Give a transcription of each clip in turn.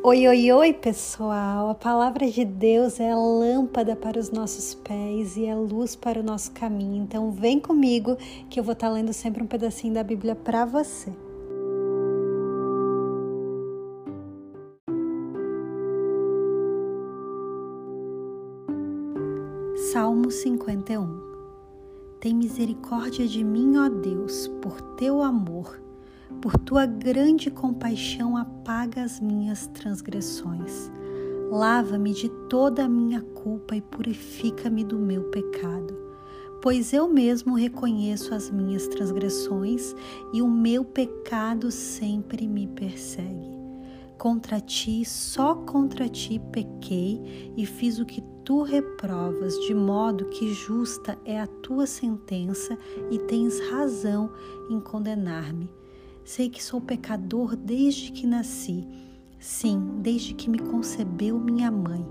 Oi, oi, oi, pessoal! A palavra de Deus é lâmpada para os nossos pés e é luz para o nosso caminho. Então, vem comigo que eu vou estar lendo sempre um pedacinho da Bíblia para você. Salmo 51 Tem misericórdia de mim, ó Deus, por teu amor por tua grande compaixão, apaga as minhas transgressões. Lava-me de toda a minha culpa e purifica-me do meu pecado. Pois eu mesmo reconheço as minhas transgressões e o meu pecado sempre me persegue. Contra ti, só contra ti pequei e fiz o que tu reprovas, de modo que justa é a tua sentença e tens razão em condenar-me. Sei que sou pecador desde que nasci, sim, desde que me concebeu minha mãe.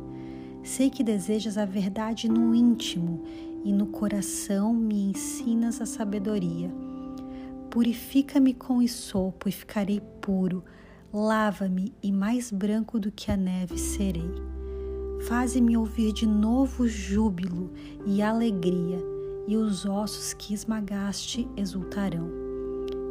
Sei que desejas a verdade no íntimo e no coração me ensinas a sabedoria. Purifica-me com isopo e ficarei puro. Lava-me e mais branco do que a neve serei. Faze-me ouvir de novo júbilo e alegria, e os ossos que esmagaste exultarão.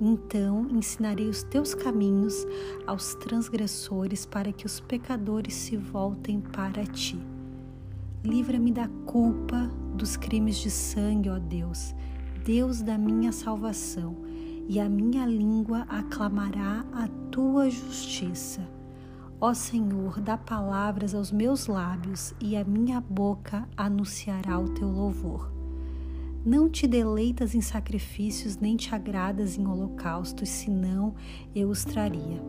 Então ensinarei os teus caminhos aos transgressores, para que os pecadores se voltem para ti. Livra-me da culpa dos crimes de sangue, ó Deus, Deus da minha salvação, e a minha língua aclamará a tua justiça. Ó Senhor, dá palavras aos meus lábios, e a minha boca anunciará o teu louvor. Não te deleitas em sacrifícios, nem te agradas em holocaustos, senão eu os traria.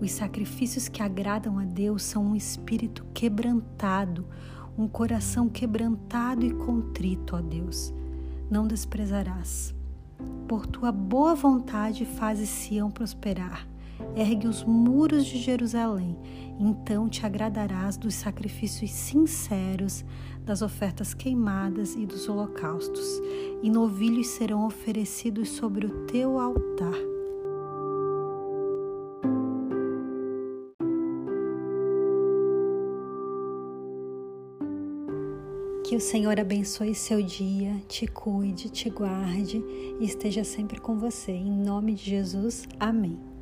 Os sacrifícios que agradam a Deus são um espírito quebrantado, um coração quebrantado e contrito, ó Deus. Não desprezarás. Por tua boa vontade fazes Sião prosperar. Ergue os muros de Jerusalém, então te agradarás dos sacrifícios sinceros, das ofertas queimadas e dos holocaustos, e novilhos serão oferecidos sobre o teu altar. Que o Senhor abençoe seu dia, te cuide, te guarde e esteja sempre com você. Em nome de Jesus, amém.